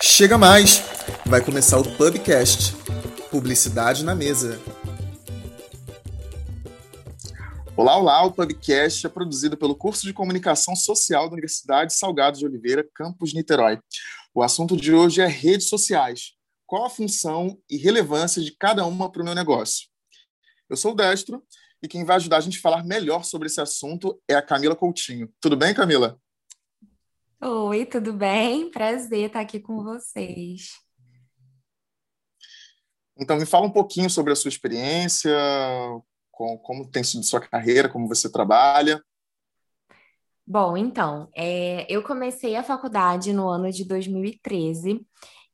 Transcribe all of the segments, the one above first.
Chega mais! Vai começar o Pubcast Publicidade na Mesa. Olá, olá! O Pubcast é produzido pelo curso de Comunicação Social da Universidade Salgado de Oliveira, campus Niterói. O assunto de hoje é redes sociais. Qual a função e relevância de cada uma para o meu negócio? Eu sou o Destro e quem vai ajudar a gente a falar melhor sobre esse assunto é a Camila Coutinho. Tudo bem, Camila? Oi, tudo bem? Prazer estar aqui com vocês. Então, me fala um pouquinho sobre a sua experiência, com, como tem sido sua carreira, como você trabalha. Bom, então, é, eu comecei a faculdade no ano de 2013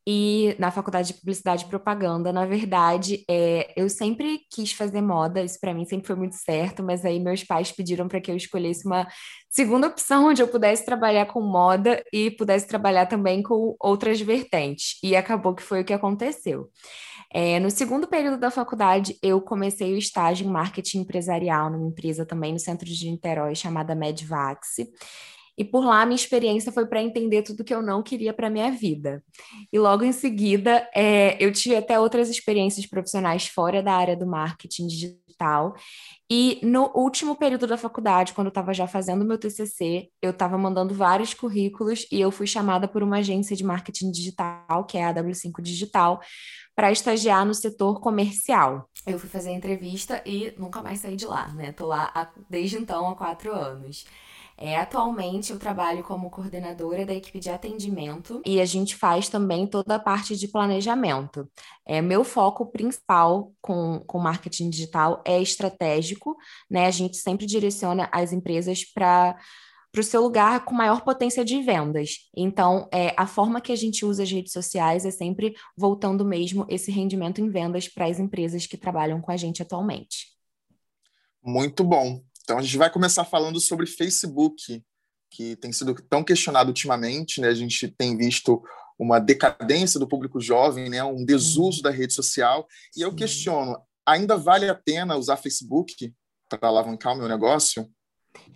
e na faculdade de publicidade e propaganda, na verdade, é, eu sempre quis fazer moda, isso para mim sempre foi muito certo, mas aí meus pais pediram para que eu escolhesse uma segunda opção onde eu pudesse trabalhar com moda e pudesse trabalhar também com outras vertentes. E acabou que foi o que aconteceu. É, no segundo período da faculdade, eu comecei o estágio em marketing empresarial numa empresa também no centro de Niterói chamada Medvax. E por lá, minha experiência foi para entender tudo que eu não queria para minha vida. E logo em seguida, é, eu tive até outras experiências profissionais fora da área do marketing digital. E no último período da faculdade, quando eu estava já fazendo meu TCC, eu estava mandando vários currículos e eu fui chamada por uma agência de marketing digital, que é a W5 Digital, para estagiar no setor comercial. Eu fui fazer a entrevista e nunca mais saí de lá, né? Tô lá há, desde então há quatro anos. É, atualmente eu trabalho como coordenadora da equipe de atendimento e a gente faz também toda a parte de planejamento. É, meu foco principal com, com marketing digital é estratégico, né? A gente sempre direciona as empresas para para o seu lugar com maior potência de vendas. Então, é, a forma que a gente usa as redes sociais é sempre voltando mesmo esse rendimento em vendas para as empresas que trabalham com a gente atualmente. Muito bom. Então, a gente vai começar falando sobre Facebook, que tem sido tão questionado ultimamente. Né? A gente tem visto uma decadência do público jovem, né? um desuso da rede social. E eu questiono: ainda vale a pena usar Facebook para alavancar o meu negócio?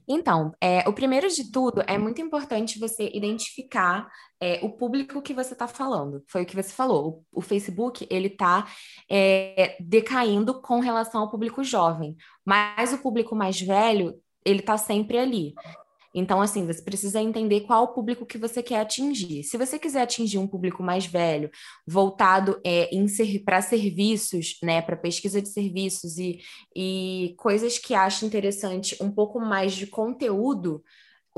Então, é, o primeiro de tudo é muito importante você identificar é, o público que você está falando. Foi o que você falou. O, o Facebook ele está é, decaindo com relação ao público jovem, mas o público mais velho ele está sempre ali. Então, assim, você precisa entender qual o público que você quer atingir. Se você quiser atingir um público mais velho, voltado é, para serviços, né, para pesquisa de serviços e, e coisas que acha interessante, um pouco mais de conteúdo,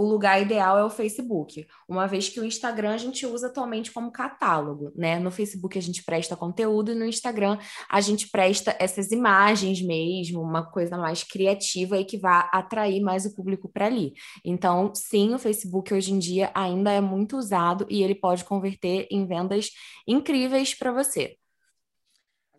o lugar ideal é o Facebook, uma vez que o Instagram a gente usa atualmente como catálogo, né? No Facebook a gente presta conteúdo e no Instagram a gente presta essas imagens mesmo, uma coisa mais criativa e que vai atrair mais o público para ali. Então, sim, o Facebook hoje em dia ainda é muito usado e ele pode converter em vendas incríveis para você.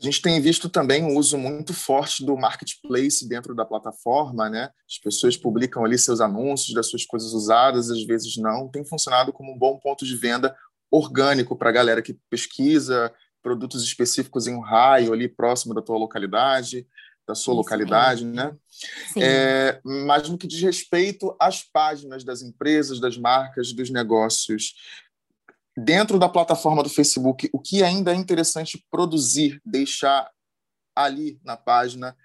A gente tem visto também um uso muito forte do marketplace dentro da plataforma, né? As pessoas publicam ali seus anúncios das suas coisas usadas, às vezes não. Tem funcionado como um bom ponto de venda orgânico para a galera que pesquisa produtos específicos em um raio ali próximo da tua localidade, da sua Isso localidade, né? É, mas no que diz respeito às páginas das empresas, das marcas, dos negócios, dentro da plataforma do Facebook, o que ainda é interessante produzir, deixar ali na página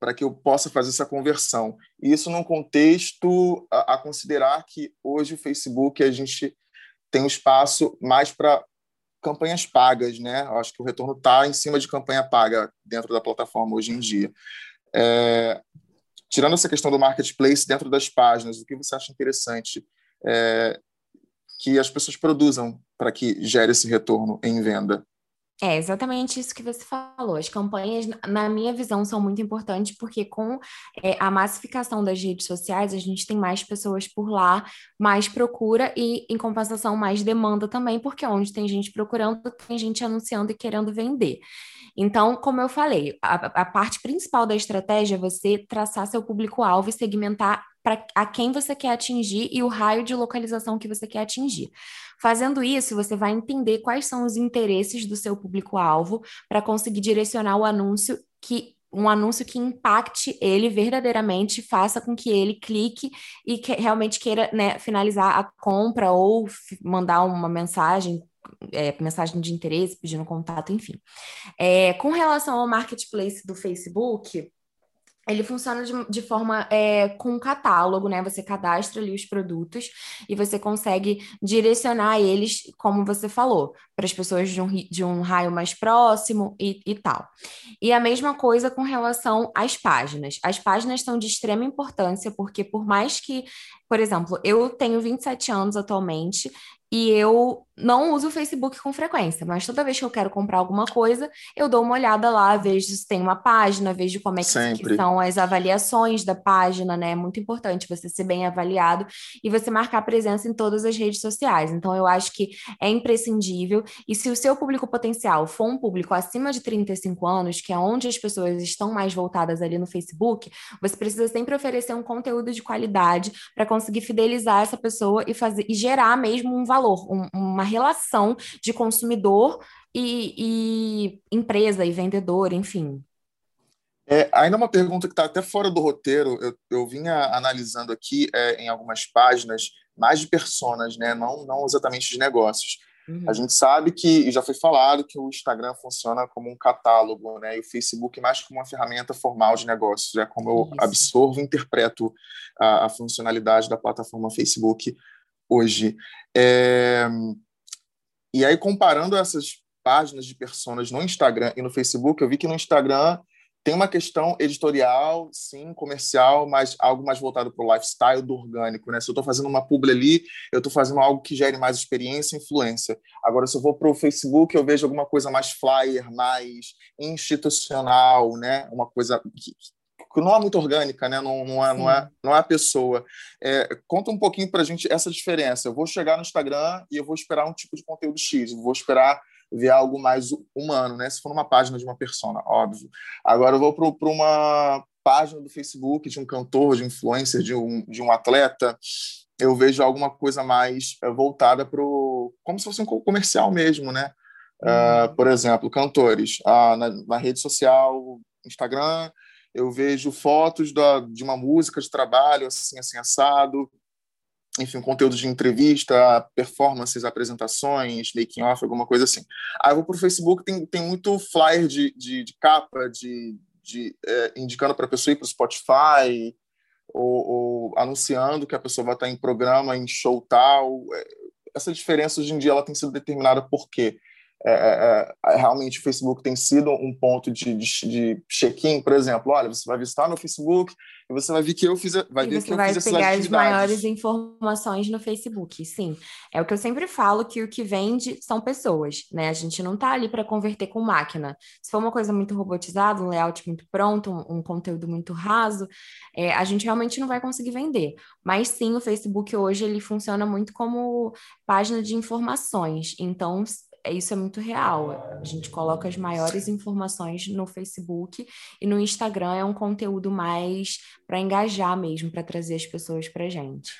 para que eu possa fazer essa conversão. Isso num contexto a, a considerar que hoje o Facebook a gente tem um espaço mais para campanhas pagas, né? Eu acho que o retorno está em cima de campanha paga dentro da plataforma hoje em dia. É, tirando essa questão do marketplace dentro das páginas, o que você acha interessante é, que as pessoas produzam para que gere esse retorno em venda. É exatamente isso que você falou. As campanhas, na minha visão, são muito importantes porque com é, a massificação das redes sociais, a gente tem mais pessoas por lá, mais procura e, em compensação, mais demanda também, porque onde tem gente procurando, tem gente anunciando e querendo vender. Então, como eu falei, a, a parte principal da estratégia é você traçar seu público-alvo e segmentar para a quem você quer atingir e o raio de localização que você quer atingir. Fazendo isso, você vai entender quais são os interesses do seu público-alvo para conseguir direcionar o anúncio que um anúncio que impacte ele verdadeiramente, faça com que ele clique e que realmente queira né, finalizar a compra ou mandar uma mensagem é, mensagem de interesse, pedindo contato, enfim. É, com relação ao marketplace do Facebook, ele funciona de, de forma é, com um catálogo, né? Você cadastra ali os produtos e você consegue direcionar eles, como você falou, para as pessoas de um, de um raio mais próximo e, e tal. E a mesma coisa com relação às páginas. As páginas são de extrema importância, porque por mais que, por exemplo, eu tenho 27 anos atualmente e eu não uso o Facebook com frequência, mas toda vez que eu quero comprar alguma coisa, eu dou uma olhada lá, vejo se tem uma página, vejo como é que, que, são as avaliações da página, né? É muito importante você ser bem avaliado e você marcar presença em todas as redes sociais. Então, eu acho que é imprescindível. E se o seu público potencial for um público acima de 35 anos, que é onde as pessoas estão mais voltadas ali no Facebook, você precisa sempre oferecer um conteúdo de qualidade para conseguir fidelizar essa pessoa e fazer e gerar mesmo um valor, um, uma relação de consumidor e, e empresa e vendedor, enfim. É, ainda uma pergunta que está até fora do roteiro, eu, eu vinha analisando aqui é, em algumas páginas, mais de personas, né? não, não exatamente de negócios. Uhum. A gente sabe que, e já foi falado, que o Instagram funciona como um catálogo, né? e o Facebook mais como uma ferramenta formal de negócios, é como eu Isso. absorvo e interpreto a, a funcionalidade da plataforma Facebook hoje. É, e aí, comparando essas páginas de personas no Instagram e no Facebook, eu vi que no Instagram tem uma questão editorial, sim, comercial, mas algo mais voltado para o lifestyle do orgânico. Né? Se eu estou fazendo uma publi ali, eu estou fazendo algo que gere mais experiência e influência. Agora, se eu vou para o Facebook, eu vejo alguma coisa mais flyer, mais institucional, né? uma coisa que, não é muito orgânica, né? não, não, é, não, é, não é a pessoa. É, conta um pouquinho para a gente essa diferença. Eu vou chegar no Instagram e eu vou esperar um tipo de conteúdo X, vou esperar ver algo mais humano, né? Se for uma página de uma persona, óbvio. Agora eu vou para uma página do Facebook de um cantor, de influencer, de um, de um atleta, eu vejo alguma coisa mais é, voltada para como se fosse um comercial mesmo, né? Uh, por exemplo, cantores uh, na, na, rede social, Instagram, eu vejo fotos da, de uma música de trabalho, assim, assim, assado, enfim, conteúdo de entrevista, performances, apresentações, making off, alguma coisa assim. Aí eu vou para o Facebook, tem, tem muito flyer de, de, de capa, de, de é, indicando para a pessoa ir para o Spotify, ou, ou, anunciando que a pessoa vai estar em programa, em show tal. É, essa diferença hoje em dia ela tem sido determinada por quê? É, é, é, realmente o Facebook tem sido um ponto de, de, de check-in, por exemplo, olha, você vai visitar meu Facebook e você vai ver que eu fiz, vai e ver que eu fiz essas pegar as maiores informações no Facebook, sim. É o que eu sempre falo que o que vende são pessoas, né? A gente não tá ali para converter com máquina. Se for uma coisa muito robotizada, um layout muito pronto, um, um conteúdo muito raso, é, a gente realmente não vai conseguir vender. Mas sim, o Facebook hoje ele funciona muito como página de informações. Então, é, isso é muito real. A gente coloca as maiores informações no Facebook e no Instagram é um conteúdo mais para engajar mesmo, para trazer as pessoas para gente.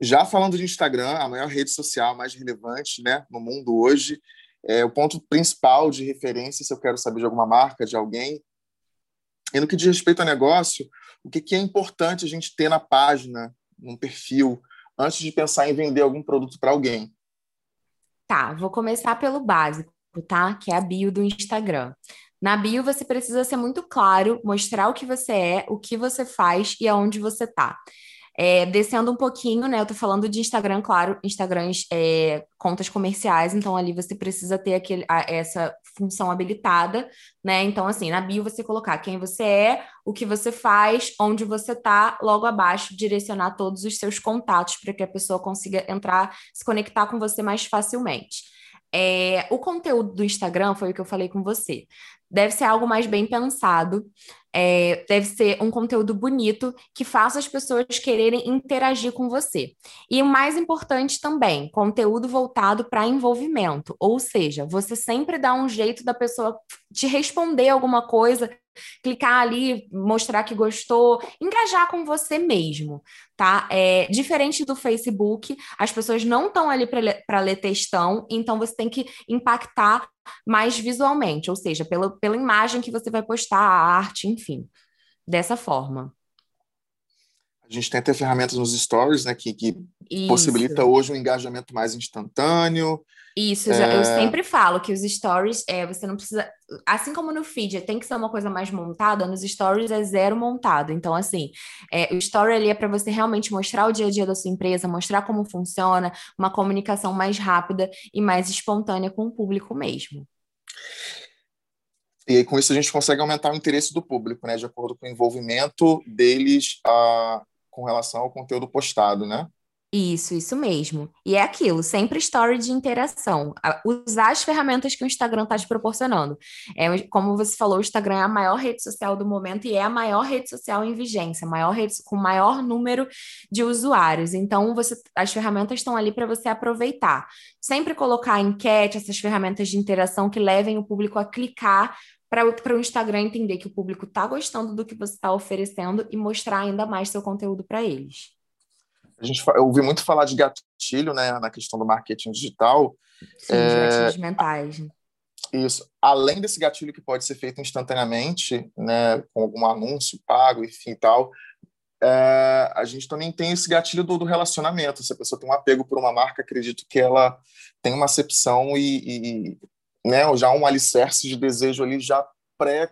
Já falando de Instagram, a maior rede social mais relevante né, no mundo hoje, é o ponto principal de referência se eu quero saber de alguma marca, de alguém. E no que diz respeito ao negócio, o que é importante a gente ter na página, num perfil, antes de pensar em vender algum produto para alguém? Tá, vou começar pelo básico, tá? Que é a bio do Instagram. Na bio, você precisa ser muito claro, mostrar o que você é, o que você faz e aonde você tá. É, descendo um pouquinho, né? Eu tô falando de Instagram, claro, Instagrams, é, contas comerciais, então ali você precisa ter aquele, a, essa função habilitada, né? Então, assim, na bio você colocar quem você é, o que você faz, onde você tá, logo abaixo, direcionar todos os seus contatos para que a pessoa consiga entrar, se conectar com você mais facilmente. É, o conteúdo do Instagram foi o que eu falei com você. Deve ser algo mais bem pensado, é, deve ser um conteúdo bonito que faça as pessoas quererem interagir com você. E o mais importante também, conteúdo voltado para envolvimento, ou seja, você sempre dá um jeito da pessoa te responder alguma coisa clicar ali, mostrar que gostou, engajar com você mesmo, tá? É, diferente do Facebook, as pessoas não estão ali para ler textão, então você tem que impactar mais visualmente, ou seja, pela, pela imagem que você vai postar, a arte, enfim, dessa forma. A gente tem até ferramentas nos stories, né, que, que possibilita hoje um engajamento mais instantâneo. Isso, é... eu sempre falo que os stories, é, você não precisa. Assim como no feed tem que ser uma coisa mais montada, nos stories é zero montado. Então, assim, é, o story ali é para você realmente mostrar o dia a dia da sua empresa, mostrar como funciona, uma comunicação mais rápida e mais espontânea com o público mesmo. E aí, com isso, a gente consegue aumentar o interesse do público, né? De acordo com o envolvimento deles a, com relação ao conteúdo postado, né? Isso, isso mesmo. E é aquilo, sempre story de interação. Usar as ferramentas que o Instagram está te proporcionando. É, como você falou, o Instagram é a maior rede social do momento e é a maior rede social em vigência, maior rede, com maior número de usuários. Então, você, as ferramentas estão ali para você aproveitar. Sempre colocar enquete, essas ferramentas de interação que levem o público a clicar para o Instagram entender que o público está gostando do que você está oferecendo e mostrar ainda mais seu conteúdo para eles. A gente, eu ouvi muito falar de gatilho, né, na questão do marketing digital. Sim, é, gatilhos mentais. Isso. Além desse gatilho que pode ser feito instantaneamente, né, com algum anúncio pago, enfim, tal, é, a gente também tem esse gatilho do, do, relacionamento. Se a pessoa tem um apego por uma marca, acredito que ela tem uma acepção e, e né, já um alicerce de desejo ali já pré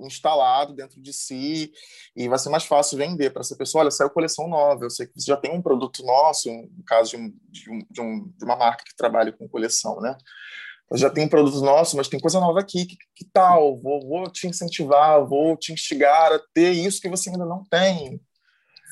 instalado dentro de si e vai ser mais fácil vender para essa pessoa. Olha, saiu coleção nova, eu sei que você já tem um produto nosso, no caso de, um, de, um, de, um, de uma marca que trabalha com coleção, né? Eu já tem um produto nosso, mas tem coisa nova aqui, que, que tal? Vou, vou te incentivar, vou te instigar a ter isso que você ainda não tem.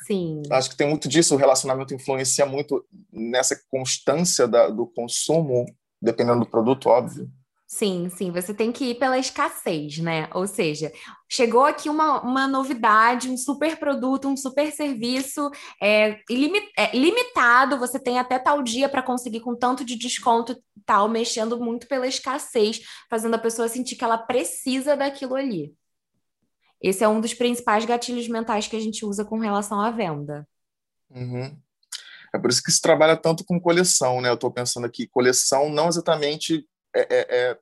Sim. Acho que tem muito disso, o relacionamento influencia muito nessa constância da, do consumo, dependendo do produto, óbvio. Sim, sim, você tem que ir pela escassez, né? Ou seja, chegou aqui uma, uma novidade, um super produto, um super serviço é, é limitado, você tem até tal dia para conseguir com tanto de desconto tal, mexendo muito pela escassez, fazendo a pessoa sentir que ela precisa daquilo ali. Esse é um dos principais gatilhos mentais que a gente usa com relação à venda. Uhum. É por isso que se trabalha tanto com coleção, né? Eu estou pensando aqui, coleção não exatamente é, é, é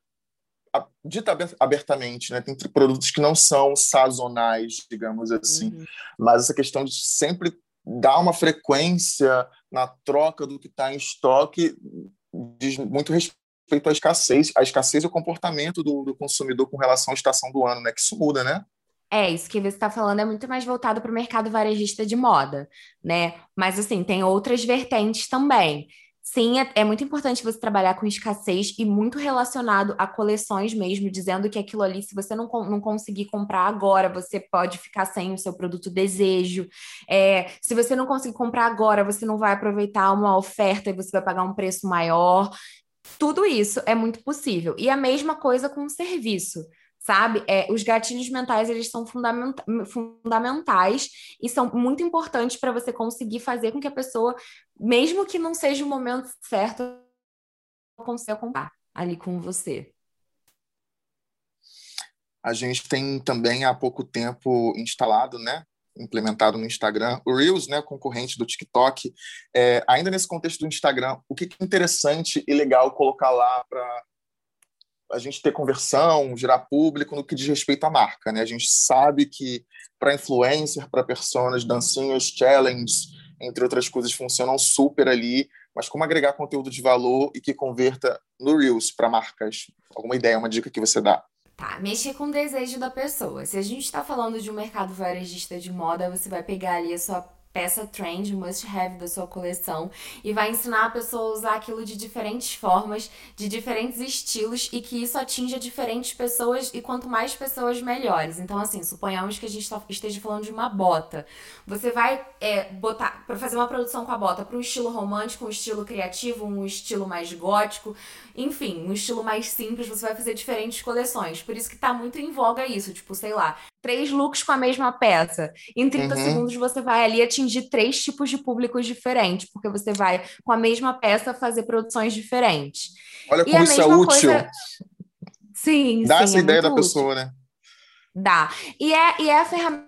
dita abertamente, né? Tem produtos que não são sazonais, digamos assim, uhum. mas essa questão de sempre dar uma frequência na troca do que está em estoque diz muito respeito à escassez, a escassez e o comportamento do, do, consumidor com relação à estação do ano, né? Que isso muda, né? É, isso que você está falando é muito mais voltado para o mercado varejista de moda, né? Mas assim, tem outras vertentes também. Sim, é, é, muito importante você trabalhar com escassez e muito relacionado a coleções mesmo, dizendo que aquilo ali, se você não, não conseguir comprar agora, você pode ficar sem o seu produto desejo. É, se você não conseguir comprar agora, você não vai aproveitar uma oferta e você vai pagar um preço maior. Tudo isso é muito possível. E a mesma coisa com o serviço sabe? É, os gatilhos mentais, eles são fundamenta fundamentais e são muito importantes para você conseguir fazer com que a pessoa, mesmo que não seja o momento certo, consiga comprar ali com você. A gente tem também há pouco tempo instalado, né? implementado no Instagram, o Reels, né, concorrente do TikTok. É, ainda nesse contexto do Instagram, o que é interessante e legal colocar lá para a gente ter conversão, gerar público no que diz respeito à marca, né? A gente sabe que para influencer, para personas, dancinhas, challenges, entre outras coisas, funcionam super ali, mas como agregar conteúdo de valor e que converta no Reels para marcas? Alguma ideia, uma dica que você dá? Tá, mexer com o desejo da pessoa. Se a gente está falando de um mercado varejista de moda, você vai pegar ali a sua peça trend, must have da sua coleção e vai ensinar a pessoa a usar aquilo de diferentes formas, de diferentes estilos e que isso atinja diferentes pessoas e quanto mais pessoas, melhores. Então, assim, suponhamos que a gente tá, esteja falando de uma bota. Você vai é, botar, para fazer uma produção com a bota para um estilo romântico, um estilo criativo, um estilo mais gótico, enfim, um estilo mais simples, você vai fazer diferentes coleções. Por isso que tá muito em voga isso, tipo, sei lá, três looks com a mesma peça. Em 30 uhum. segundos você vai ali atingir três tipos de públicos diferentes, porque você vai, com a mesma peça, fazer produções diferentes. Olha como isso é útil. Coisa... Sim, Dá sim, essa é ideia da útil. pessoa, né? Dá. E é, e é a ferramenta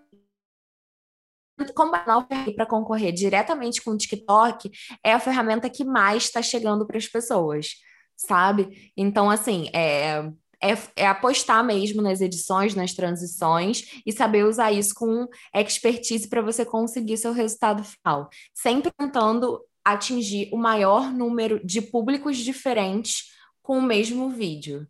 como para concorrer diretamente com o TikTok é a ferramenta que mais está chegando para as pessoas, sabe? Então, assim, é, é, é, apostar mesmo nas edições, nas transições e saber usar isso com expertise para você conseguir seu resultado final. Sempre tentando atingir o maior número de públicos diferentes com o mesmo vídeo.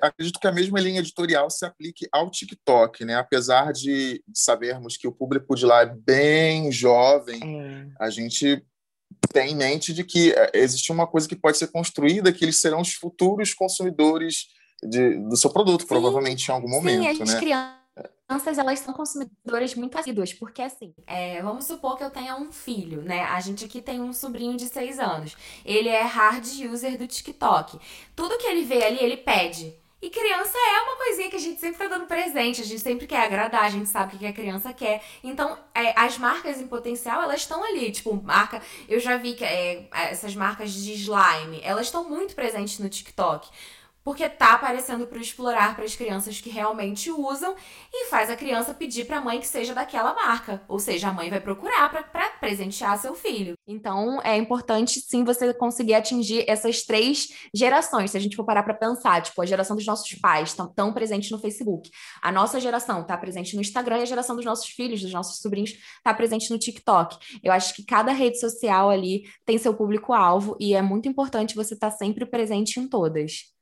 Acredito que a mesma linha editorial se aplique ao TikTok, né? Apesar de sabermos que o público de lá é bem jovem, é. a gente tem em mente de que é, existe uma coisa que pode ser construída, que eles serão os futuros consumidores de, do seu produto, sim, provavelmente em algum momento, sim, né? crianças elas são consumidoras muito assíduas, porque assim, é, vamos supor que eu tenha um filho, né? A gente aqui tem um sobrinho de seis anos. Ele é hard user do TikTok. Tudo que ele vê ali, ele pede. E criança é uma coisinha que a gente sempre tá dando presente, a gente sempre quer agradar, a gente sabe o que a criança quer. Então, é, as marcas em potencial, elas estão ali. Tipo, marca. Eu já vi que é, essas marcas de slime, elas estão muito presentes no TikTok porque tá aparecendo para explorar para as crianças que realmente usam e faz a criança pedir para a mãe que seja daquela marca, ou seja, a mãe vai procurar para presentear seu filho. Então, é importante sim você conseguir atingir essas três gerações. Se a gente for parar para pensar, tipo, a geração dos nossos pais estão tão presentes no Facebook, a nossa geração está presente no Instagram e a geração dos nossos filhos, dos nossos sobrinhos, está presente no TikTok. Eu acho que cada rede social ali tem seu público-alvo e é muito importante você estar tá sempre presente em todas.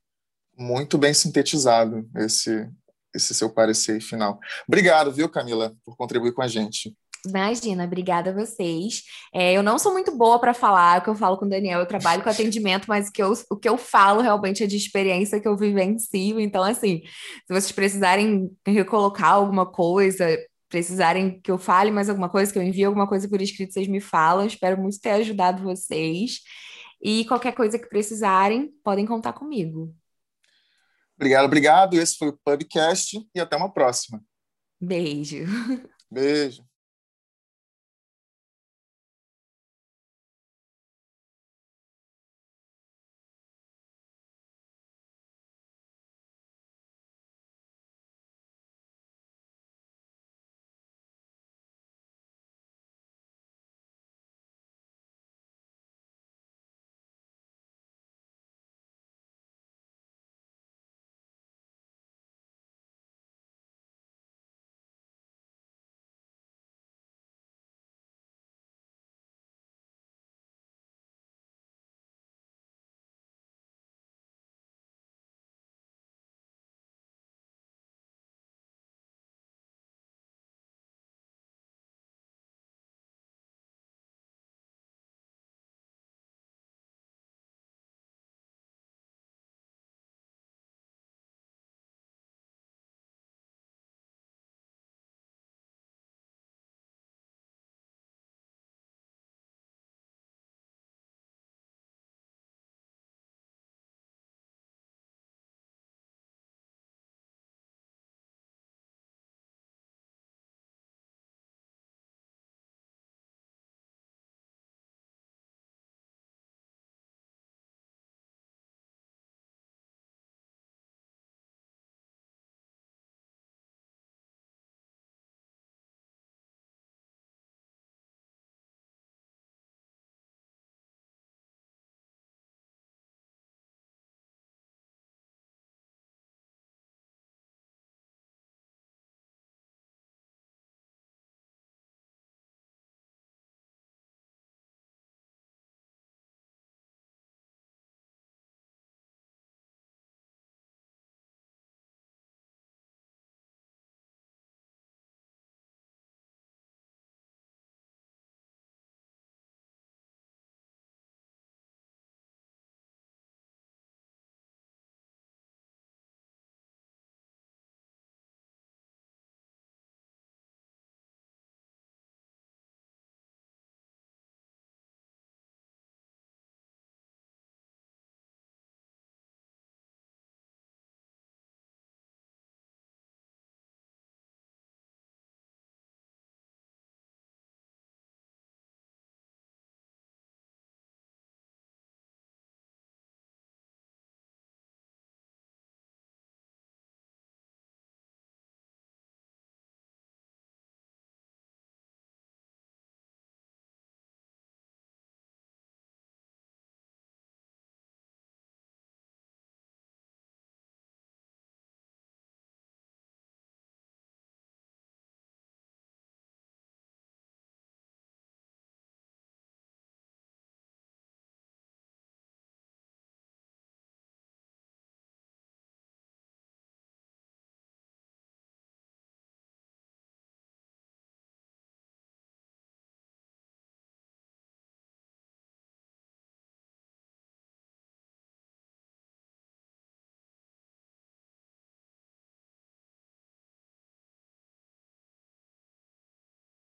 Muito bem sintetizado esse, esse seu parecer final. Obrigado, viu, Camila, por contribuir com a gente. Imagina, obrigada a vocês. É, eu não sou muito boa para falar, o que eu falo com o Daniel, eu trabalho com atendimento, mas o que, eu, o que eu falo realmente é de experiência que eu vivencio. Então, assim, se vocês precisarem recolocar alguma coisa, precisarem que eu fale mais alguma coisa, que eu envie alguma coisa por escrito, vocês me falam. Espero muito ter ajudado vocês. E qualquer coisa que precisarem, podem contar comigo. Obrigado, obrigado. Esse foi o Pubcast e até uma próxima. Beijo. Beijo.